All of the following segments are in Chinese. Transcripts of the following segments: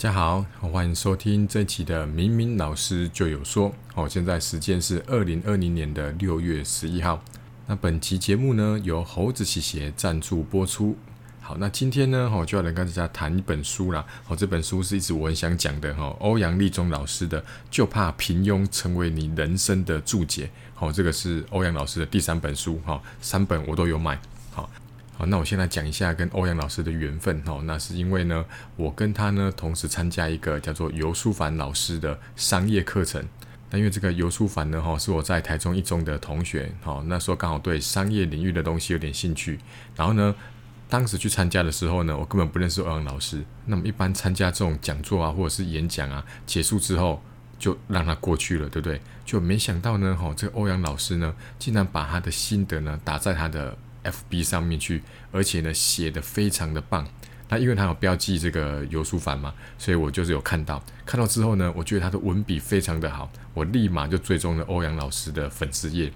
大家好，欢迎收听这期的明明老师就有说。哦，现在时间是二零二零年的六月十一号。那本期节目呢，由猴子洗鞋赞助播出。好，那今天呢，我，就要来跟大家谈一本书啦。哦，这本书是一直我很想讲的哈，欧阳立中老师的《就怕平庸成为你人生的注解》。好，这个是欧阳老师的第三本书。哈，三本我都有买。好。好，那我先来讲一下跟欧阳老师的缘分哦。那是因为呢，我跟他呢同时参加一个叫做尤书凡老师的商业课程。那因为这个尤书凡呢，哈，是我在台中一中的同学，哈，那时候刚好对商业领域的东西有点兴趣。然后呢，当时去参加的时候呢，我根本不认识欧阳老师。那么一般参加这种讲座啊，或者是演讲啊，结束之后就让他过去了，对不对？就没想到呢，哈，这个欧阳老师呢，竟然把他的心得呢打在他的。FB 上面去，而且呢写的非常的棒。那因为他有标记这个游书凡嘛，所以我就是有看到。看到之后呢，我觉得他的文笔非常的好，我立马就追踪了欧阳老师的粉丝页。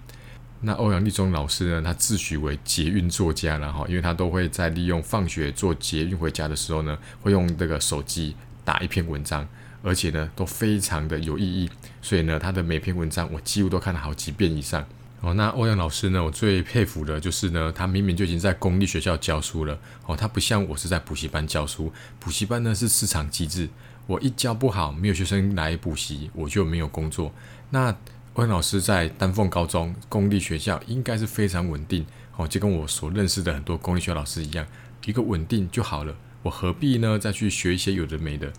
那欧阳立中老师呢，他自诩为捷运作家然后，因为他都会在利用放学坐捷运回家的时候呢，会用这个手机打一篇文章，而且呢都非常的有意义。所以呢，他的每篇文章我几乎都看了好几遍以上。哦，那欧阳老师呢？我最佩服的就是呢，他明明就已经在公立学校教书了。哦，他不像我是在补习班教书，补习班呢是市场机制，我一教不好，没有学生来补习，我就没有工作。那欧阳老师在丹凤高中公立学校应该是非常稳定。哦，就跟我所认识的很多公立学校老师一样，一个稳定就好了。我何必呢再去学一些有的没的？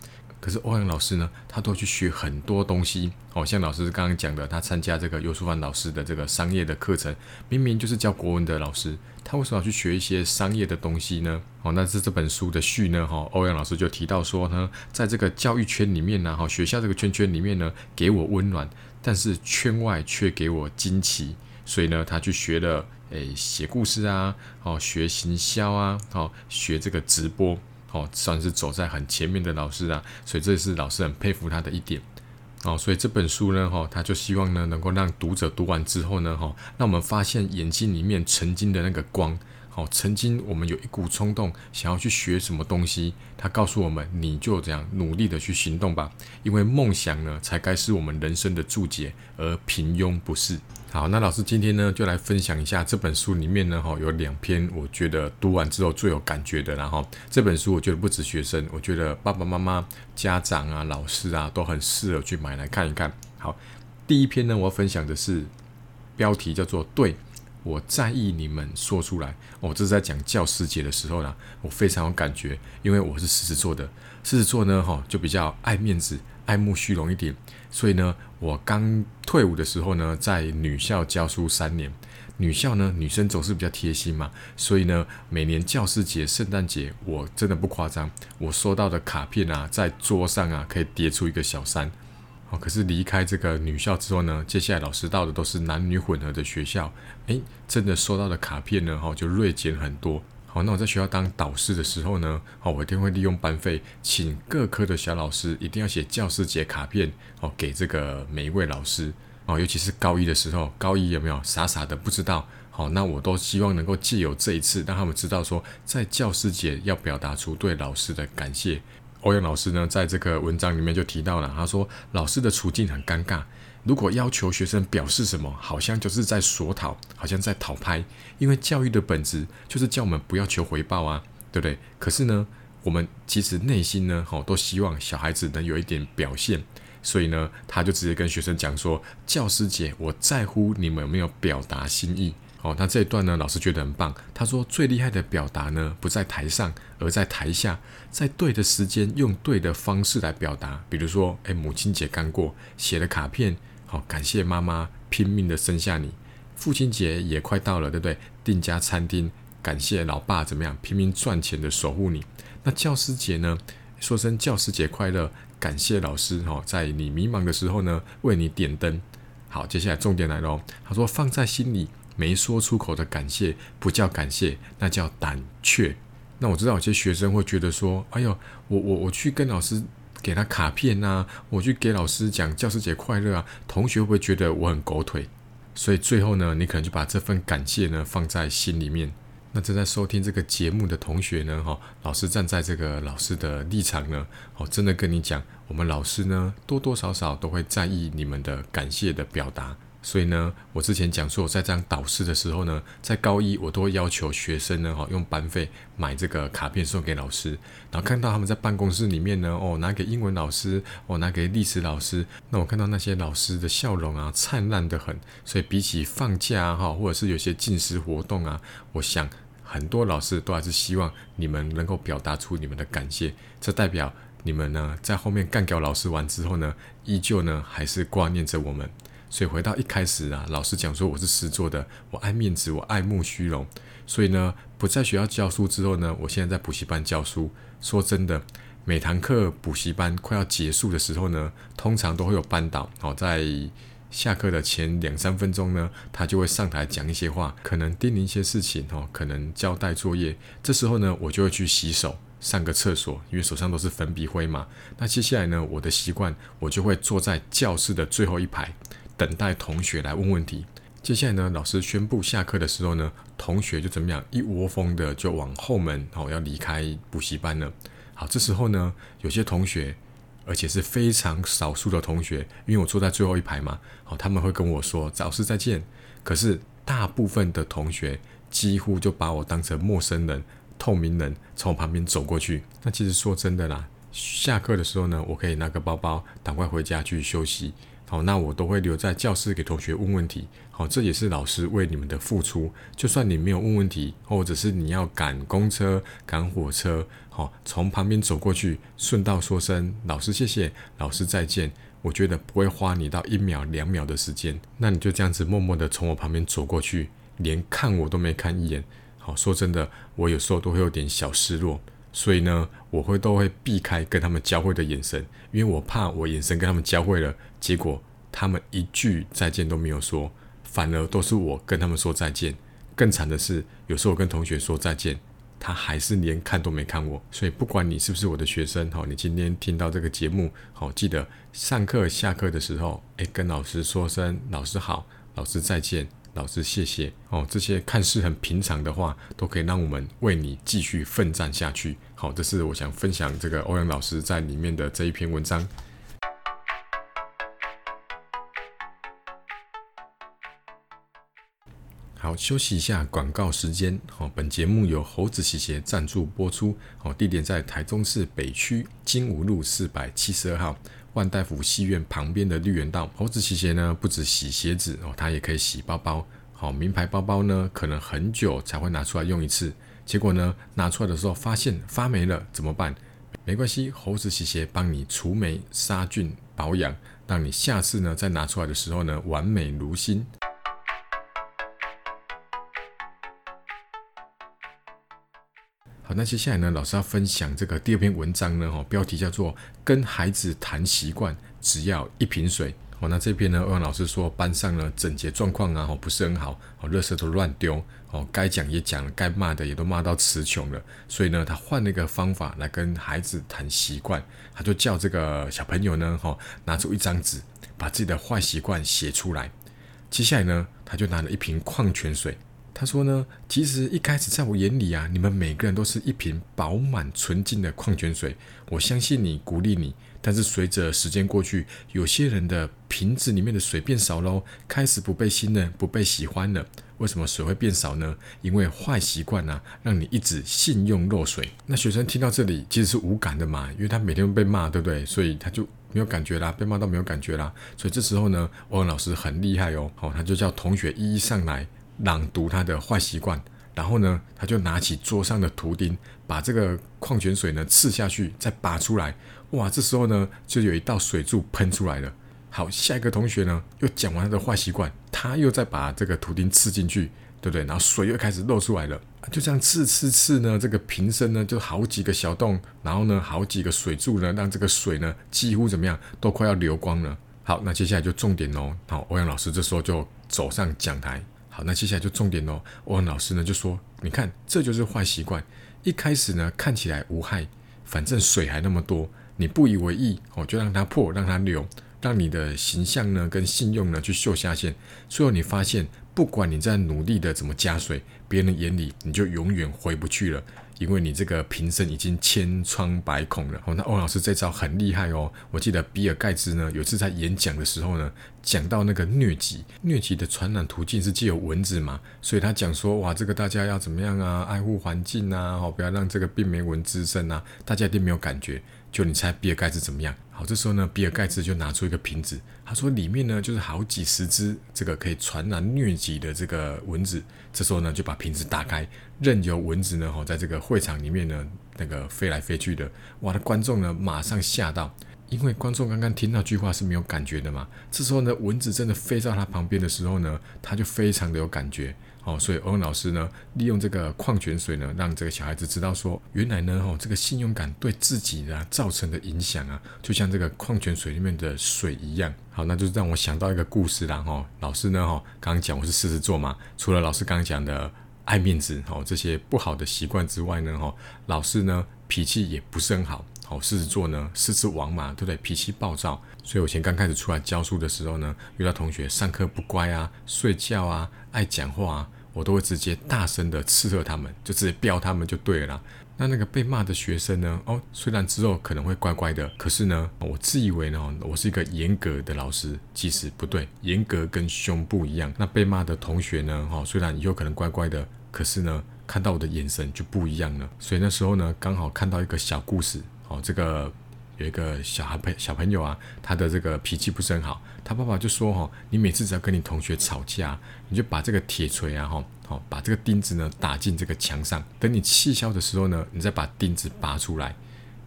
可是欧阳老师呢，他都去学很多东西哦，像老师刚刚讲的，他参加这个尤淑凡老师的这个商业的课程，明明就是教国文的老师，他为什么要去学一些商业的东西呢？哦，那是这本书的序呢，哈，欧阳老师就提到说呢，在这个教育圈里面呢，哈，学校这个圈圈里面呢，给我温暖，但是圈外却给我惊奇，所以呢，他去学了，诶，写故事啊，哦，学行销啊，哦，学这个直播。哦，算是走在很前面的老师啊，所以这也是老师很佩服他的一点。哦，所以这本书呢，哈，他就希望呢，能够让读者读完之后呢，哈，让我们发现眼睛里面曾经的那个光。哦，曾经我们有一股冲动，想要去学什么东西，他告诉我们，你就这样努力的去行动吧，因为梦想呢，才该是我们人生的注解，而平庸不是。好，那老师今天呢，就来分享一下这本书里面呢，哈，有两篇我觉得读完之后最有感觉的，然后这本书我觉得不止学生，我觉得爸爸妈妈、家长啊、老师啊都很适合去买来看一看。好，第一篇呢，我要分享的是标题叫做“对我在意你们说出来”，哦，这是在讲教师节的时候啦，我非常有感觉，因为我是狮子座的，狮子座呢，哈，就比较爱面子、爱慕虚荣一点。所以呢，我刚退伍的时候呢，在女校教书三年。女校呢，女生总是比较贴心嘛，所以呢，每年教师节、圣诞节，我真的不夸张，我收到的卡片啊，在桌上啊，可以叠出一个小山。可是离开这个女校之后呢，接下来老师到的都是男女混合的学校，诶，真的收到的卡片呢，哈，就锐减很多。好，那我在学校当导师的时候呢，好，我一定会利用班费，请各科的小老师一定要写教师节卡片，哦，给这个每一位老师，哦，尤其是高一的时候，高一有没有傻傻的不知道？好，那我都希望能够借由这一次，让他们知道说，在教师节要表达出对老师的感谢。欧阳老师呢，在这个文章里面就提到了，他说老师的处境很尴尬。如果要求学生表示什么，好像就是在索讨，好像在讨拍。因为教育的本质就是叫我们不要求回报啊，对不对？可是呢，我们其实内心呢，吼，都希望小孩子能有一点表现。所以呢，他就直接跟学生讲说：“教师节，我在乎你们有没有表达心意。”哦，那这一段呢，老师觉得很棒。他说：“最厉害的表达呢，不在台上，而在台下，在对的时间，用对的方式来表达。比如说，哎，母亲节刚过，写了卡片。”好，感谢妈妈拼命的生下你。父亲节也快到了，对不对？订家餐厅，感谢老爸怎么样拼命赚钱的守护你。那教师节呢？说声教师节快乐，感谢老师哈，在你迷茫的时候呢，为你点灯。好，接下来重点来喽。他说放在心里没说出口的感谢，不叫感谢，那叫胆怯。那我知道有些学生会觉得说，哎呦，我我我去跟老师。给他卡片呐，我去给老师讲教师节快乐啊，同学会不会觉得我很狗腿？所以最后呢，你可能就把这份感谢呢放在心里面。那正在收听这个节目的同学呢，哈，老师站在这个老师的立场呢，哦，真的跟你讲，我们老师呢，多多少少都会在意你们的感谢的表达。所以呢，我之前讲说我在当导师的时候呢，在高一我都会要求学生呢，哈，用班费买这个卡片送给老师。然后看到他们在办公室里面呢，哦，拿给英文老师，哦，拿给历史老师。那我看到那些老师的笑容啊，灿烂的很。所以比起放假哈，或者是有些进食活动啊，我想很多老师都还是希望你们能够表达出你们的感谢。这代表你们呢，在后面干掉老师完之后呢，依旧呢还是挂念着我们。所以回到一开始啊，老师讲说我是师做的，我爱面子，我爱慕虚荣。所以呢，不在学校教书之后呢，我现在在补习班教书。说真的，每堂课补习班快要结束的时候呢，通常都会有班导哦，在下课的前两三分钟呢，他就会上台讲一些话，可能叮咛一些事情哦，可能交代作业。这时候呢，我就会去洗手，上个厕所，因为手上都是粉笔灰嘛。那接下来呢，我的习惯，我就会坐在教室的最后一排。等待同学来问问题。接下来呢，老师宣布下课的时候呢，同学就怎么样，一窝蜂的就往后门哦，要离开补习班了。好，这时候呢，有些同学，而且是非常少数的同学，因为我坐在最后一排嘛，好，他们会跟我说“老师再见”。可是大部分的同学几乎就把我当成陌生人、透明人，从我旁边走过去。那其实说真的啦，下课的时候呢，我可以拿个包包，赶快回家去休息。好，那我都会留在教室给同学问问题。好，这也是老师为你们的付出。就算你没有问问题，或者是你要赶公车、赶火车，好，从旁边走过去，顺道说声“老师谢谢，老师再见”，我觉得不会花你到一秒、两秒的时间。那你就这样子默默的从我旁边走过去，连看我都没看一眼。好，说真的，我有时候都会有点小失落。所以呢，我会都会避开跟他们交汇的眼神，因为我怕我眼神跟他们交汇了，结果他们一句再见都没有说，反而都是我跟他们说再见。更惨的是，有时候我跟同学说再见，他还是连看都没看我。所以不管你是不是我的学生，好，你今天听到这个节目，好，记得上课下课的时候，诶，跟老师说声老师好，老师再见。老师，谢谢哦。这些看似很平常的话，都可以让我们为你继续奋战下去。好，这是我想分享这个欧阳老师在里面的这一篇文章。好，休息一下，广告时间。好，本节目由猴子洗鞋赞助播出。好，地点在台中市北区金武路四百七十二号。万大夫戏院旁边的绿园道，猴子洗鞋呢，不止洗鞋子哦，它也可以洗包包。好，名牌包包呢，可能很久才会拿出来用一次，结果呢，拿出来的时候发现发霉了，怎么办？没关系，猴子洗鞋帮你除霉、杀菌、保养，让你下次呢再拿出来的时候呢，完美如新。好，那接下来呢，老师要分享这个第二篇文章呢，哈，标题叫做《跟孩子谈习惯，只要一瓶水》。哦，那这篇呢，欧阳老师说班上呢整洁状况啊，哦不是很好，哦，垃圾都乱丢，哦，该讲也讲了，该骂的也都骂到词穷了，所以呢，他换了一个方法来跟孩子谈习惯，他就叫这个小朋友呢，哈，拿出一张纸，把自己的坏习惯写出来。接下来呢，他就拿了一瓶矿泉水。他说呢，其实一开始在我眼里啊，你们每个人都是一瓶饱满纯净的矿泉水。我相信你，鼓励你。但是随着时间过去，有些人的瓶子里面的水变少喽，开始不被信任、不被喜欢了。为什么水会变少呢？因为坏习惯啊，让你一直信用漏水。那学生听到这里其实是无感的嘛，因为他每天被骂，对不对？所以他就没有感觉啦，被骂到没有感觉啦。所以这时候呢，欧阳老师很厉害哦，好，他就叫同学一一上来。朗读他的坏习惯，然后呢，他就拿起桌上的图钉，把这个矿泉水呢刺下去，再拔出来。哇，这时候呢，就有一道水柱喷出来了。好，下一个同学呢，又讲完他的坏习惯，他又再把这个图钉刺进去，对不对？然后水又开始漏出来了。就这样刺刺刺呢，这个瓶身呢就好几个小洞，然后呢，好几个水柱呢，让这个水呢几乎怎么样，都快要流光了。好，那接下来就重点哦。好，欧阳老师这时候就走上讲台。好，那接下来就重点喽。欧文老师呢就说：“你看，这就是坏习惯。一开始呢看起来无害，反正水还那么多，你不以为意哦，就让它破，让它流，让你的形象呢跟信用呢去秀下限。最后你发现不管你在努力的怎么加水，别人眼里你就永远回不去了。因为你这个瓶身已经千疮百孔了哦。那欧老师这招很厉害哦。我记得比尔盖茨呢，有次在演讲的时候呢，讲到那个疟疾，疟疾的传染途径是既有蚊子嘛，所以他讲说，哇，这个大家要怎么样啊？爱护环境啊，哦，不要让这个病媒蚊滋生啊。大家一定没有感觉，就你猜比尔盖茨怎么样？好，这时候呢，比尔盖茨就拿出一个瓶子，他说里面呢就是好几十只这个可以传染疟疾的这个蚊子。这时候呢，就把瓶子打开，任由蚊子呢，吼，在这个会场里面呢，那个飞来飞去的。哇，的观众呢，马上吓到，因为观众刚刚听那句话是没有感觉的嘛。这时候呢，蚊子真的飞到他旁边的时候呢，他就非常的有感觉。哦，所以欧文老师呢，利用这个矿泉水呢，让这个小孩子知道说，原来呢，哦，这个信用感对自己的造成的影响啊，就像这个矿泉水里面的水一样。好，那就是让我想到一个故事啦，哈，老师呢，哈，刚刚讲我是狮子座嘛，除了老师刚刚讲的爱面子，哦，这些不好的习惯之外呢，哈，老师呢脾气也不是很好。好，狮子座呢，狮子王嘛，对不对？脾气暴躁，所以我前刚开始出来教书的时候呢，遇到同学上课不乖啊，睡觉啊，爱讲话啊，我都会直接大声的斥喝他们，就直接飙他们就对了。那那个被骂的学生呢，哦，虽然之后可能会乖乖的，可是呢，我自以为呢，我是一个严格的老师，其实不对，严格跟凶不一样。那被骂的同学呢，哈，虽然以后可能乖乖的，可是呢，看到我的眼神就不一样了。所以那时候呢，刚好看到一个小故事。哦，这个有一个小孩朋小朋友啊，他的这个脾气不是很好，他爸爸就说：哈，你每次只要跟你同学吵架，你就把这个铁锤啊，哈，好，把这个钉子呢打进这个墙上，等你气消的时候呢，你再把钉子拔出来。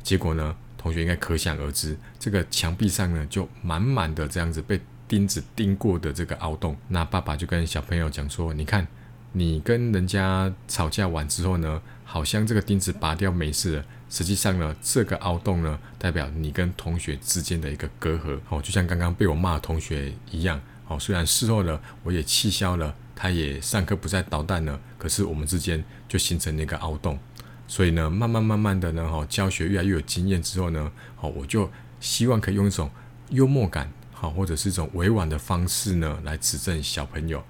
结果呢，同学应该可想而知，这个墙壁上呢就满满的这样子被钉子钉过的这个凹洞。那爸爸就跟小朋友讲说：你看，你跟人家吵架完之后呢，好像这个钉子拔掉没事了。实际上呢，这个凹洞呢，代表你跟同学之间的一个隔阂哦，就像刚刚被我骂的同学一样哦。虽然事后呢，我也气消了，他也上课不再捣蛋了，可是我们之间就形成了一个凹洞。所以呢，慢慢慢慢的呢，哈，教学越来越有经验之后呢，哦，我就希望可以用一种幽默感，好，或者是一种委婉的方式呢，来指正小朋友。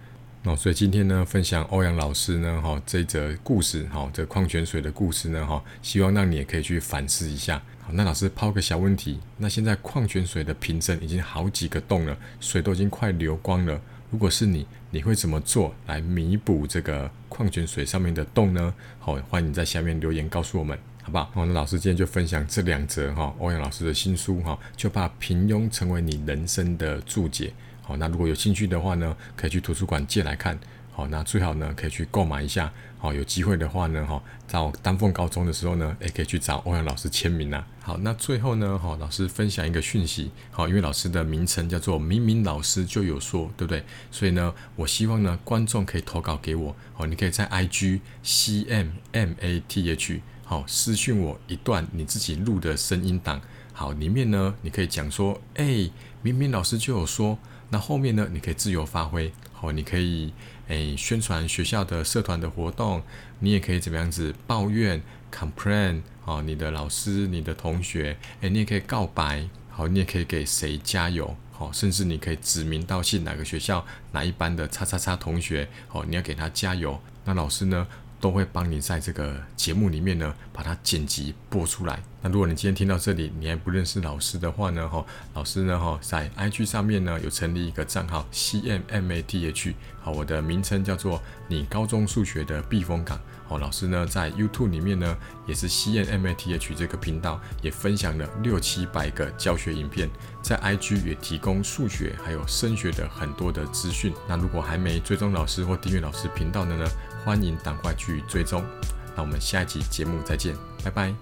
哦，所以今天呢，分享欧阳老师呢，哈，这则故事，哈，这矿泉水的故事呢，哈，希望让你也可以去反思一下。好，那老师抛个小问题，那现在矿泉水的瓶身已经好几个洞了，水都已经快流光了。如果是你，你会怎么做来弥补这个矿泉水上面的洞呢？好，欢迎你在下面留言告诉我们，好不？好，那老师今天就分享这两则哈，欧阳老师的新书哈，就怕平庸成为你人生的注解。好，那如果有兴趣的话呢，可以去图书馆借来看。好，那最好呢，可以去购买一下。好，有机会的话呢，哈，到丹凤高中的时候呢，也可以去找欧阳老师签名啊。好，那最后呢，哈，老师分享一个讯息。好，因为老师的名称叫做明明老师就有说，对不对？所以呢，我希望呢，观众可以投稿给我。好，你可以在 IG C M M A T H 好私讯我一段你自己录的声音档。好，里面呢，你可以讲说，哎，明明老师就有说。那后面呢？你可以自由发挥，好，你可以诶宣传学校的社团的活动，你也可以怎么样子抱怨，complain，好，你的老师、你的同学，诶，你也可以告白，好，你也可以给谁加油，好，甚至你可以指名道姓哪个学校哪一班的叉叉叉同学，好，你要给他加油，那老师呢？都会帮你在这个节目里面呢，把它剪辑播出来。那如果你今天听到这里，你还不认识老师的话呢，哈，老师呢，哈，在 IG 上面呢有成立一个账号 CMMATH，好，我的名称叫做你高中数学的避风港。好，老师呢在 YouTube 里面呢也是 CMMATH 这个频道，也分享了六七百个教学影片，在 IG 也提供数学还有升学的很多的资讯。那如果还没追踪老师或订阅老师频道的呢？欢迎赶快去追踪，那我们下一集节目再见，拜拜。